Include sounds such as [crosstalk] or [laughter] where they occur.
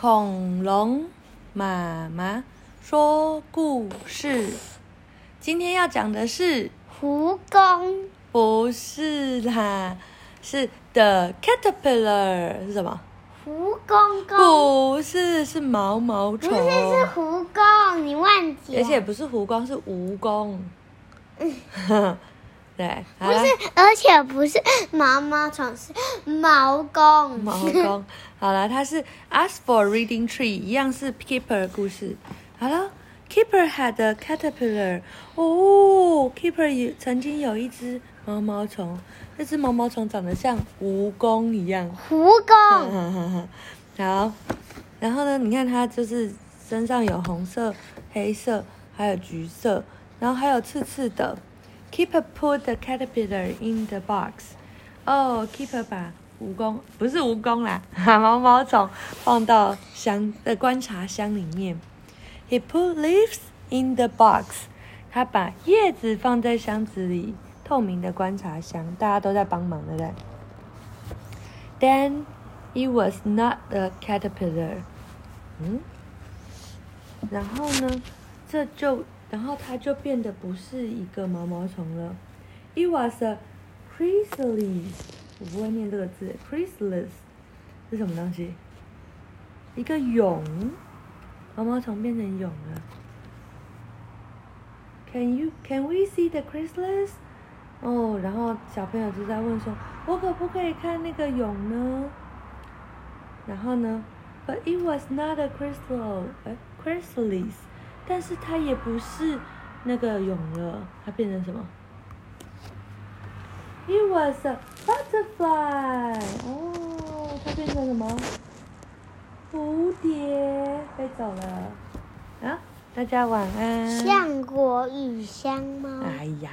恐龙妈妈说故事。今天要讲的是，蜈蚣不是啦，是 The Caterpillar 是什么？蜈蚣蚣，不是，是毛毛虫。不是是蜈蚣，你忘记了？而且不是蜈蚣，是蜈蚣。[laughs] [laughs] [laughs] 对，不是，而且不是毛毛虫，是毛公。毛公，好了，它是 Ask for Reading Tree，一样是 Keeper 的故事。好了，Keeper had a caterpillar。哦，Keeper 也曾经有一只毛毛虫，那只毛毛虫长得像蜈蚣一样。蜈蚣，[laughs] 好，然后呢，你看它就是身上有红色、黑色，还有橘色，然后还有刺刺的。Keeper put the caterpillar in the box. 哦、k e e p e r 把蜈蚣不是蜈蚣啦，毛毛虫放到箱的观察箱里面。He put leaves in the box. 他把叶子放在箱子里，透明的观察箱，大家都在帮忙，对不对？Then it was not a caterpillar. 嗯，然后呢，这就然后它就变得不是一个毛毛虫了。It was a chrysalis，我不会念这个字，chrysalis 是什么东西？一个蛹，毛毛虫变成蛹了。Can you can we see the chrysalis？哦，然后小朋友就在问说，我可不可以看那个蛹呢？然后呢？But it was not a crystal，哎，chrysalis，但是它也不是那个蛹了，它变成什么？It was a butterfly，哦，它变成什么？蝴蝶飞走了。啊，大家晚安。橡果与香猫。哎呀。